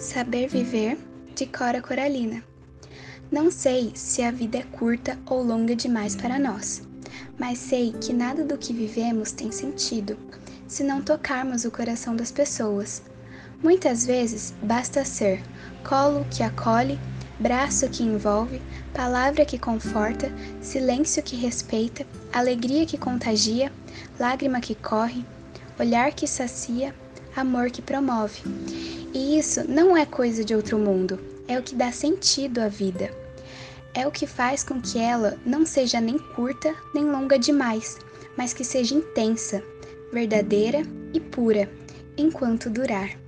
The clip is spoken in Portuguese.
Saber Viver, de Cora Coralina. Não sei se a vida é curta ou longa demais para nós, mas sei que nada do que vivemos tem sentido se não tocarmos o coração das pessoas. Muitas vezes basta ser colo que acolhe, braço que envolve, palavra que conforta, silêncio que respeita, alegria que contagia, lágrima que corre, olhar que sacia, amor que promove. E isso não é coisa de outro mundo, é o que dá sentido à vida. É o que faz com que ela não seja nem curta nem longa demais, mas que seja intensa, verdadeira e pura, enquanto durar.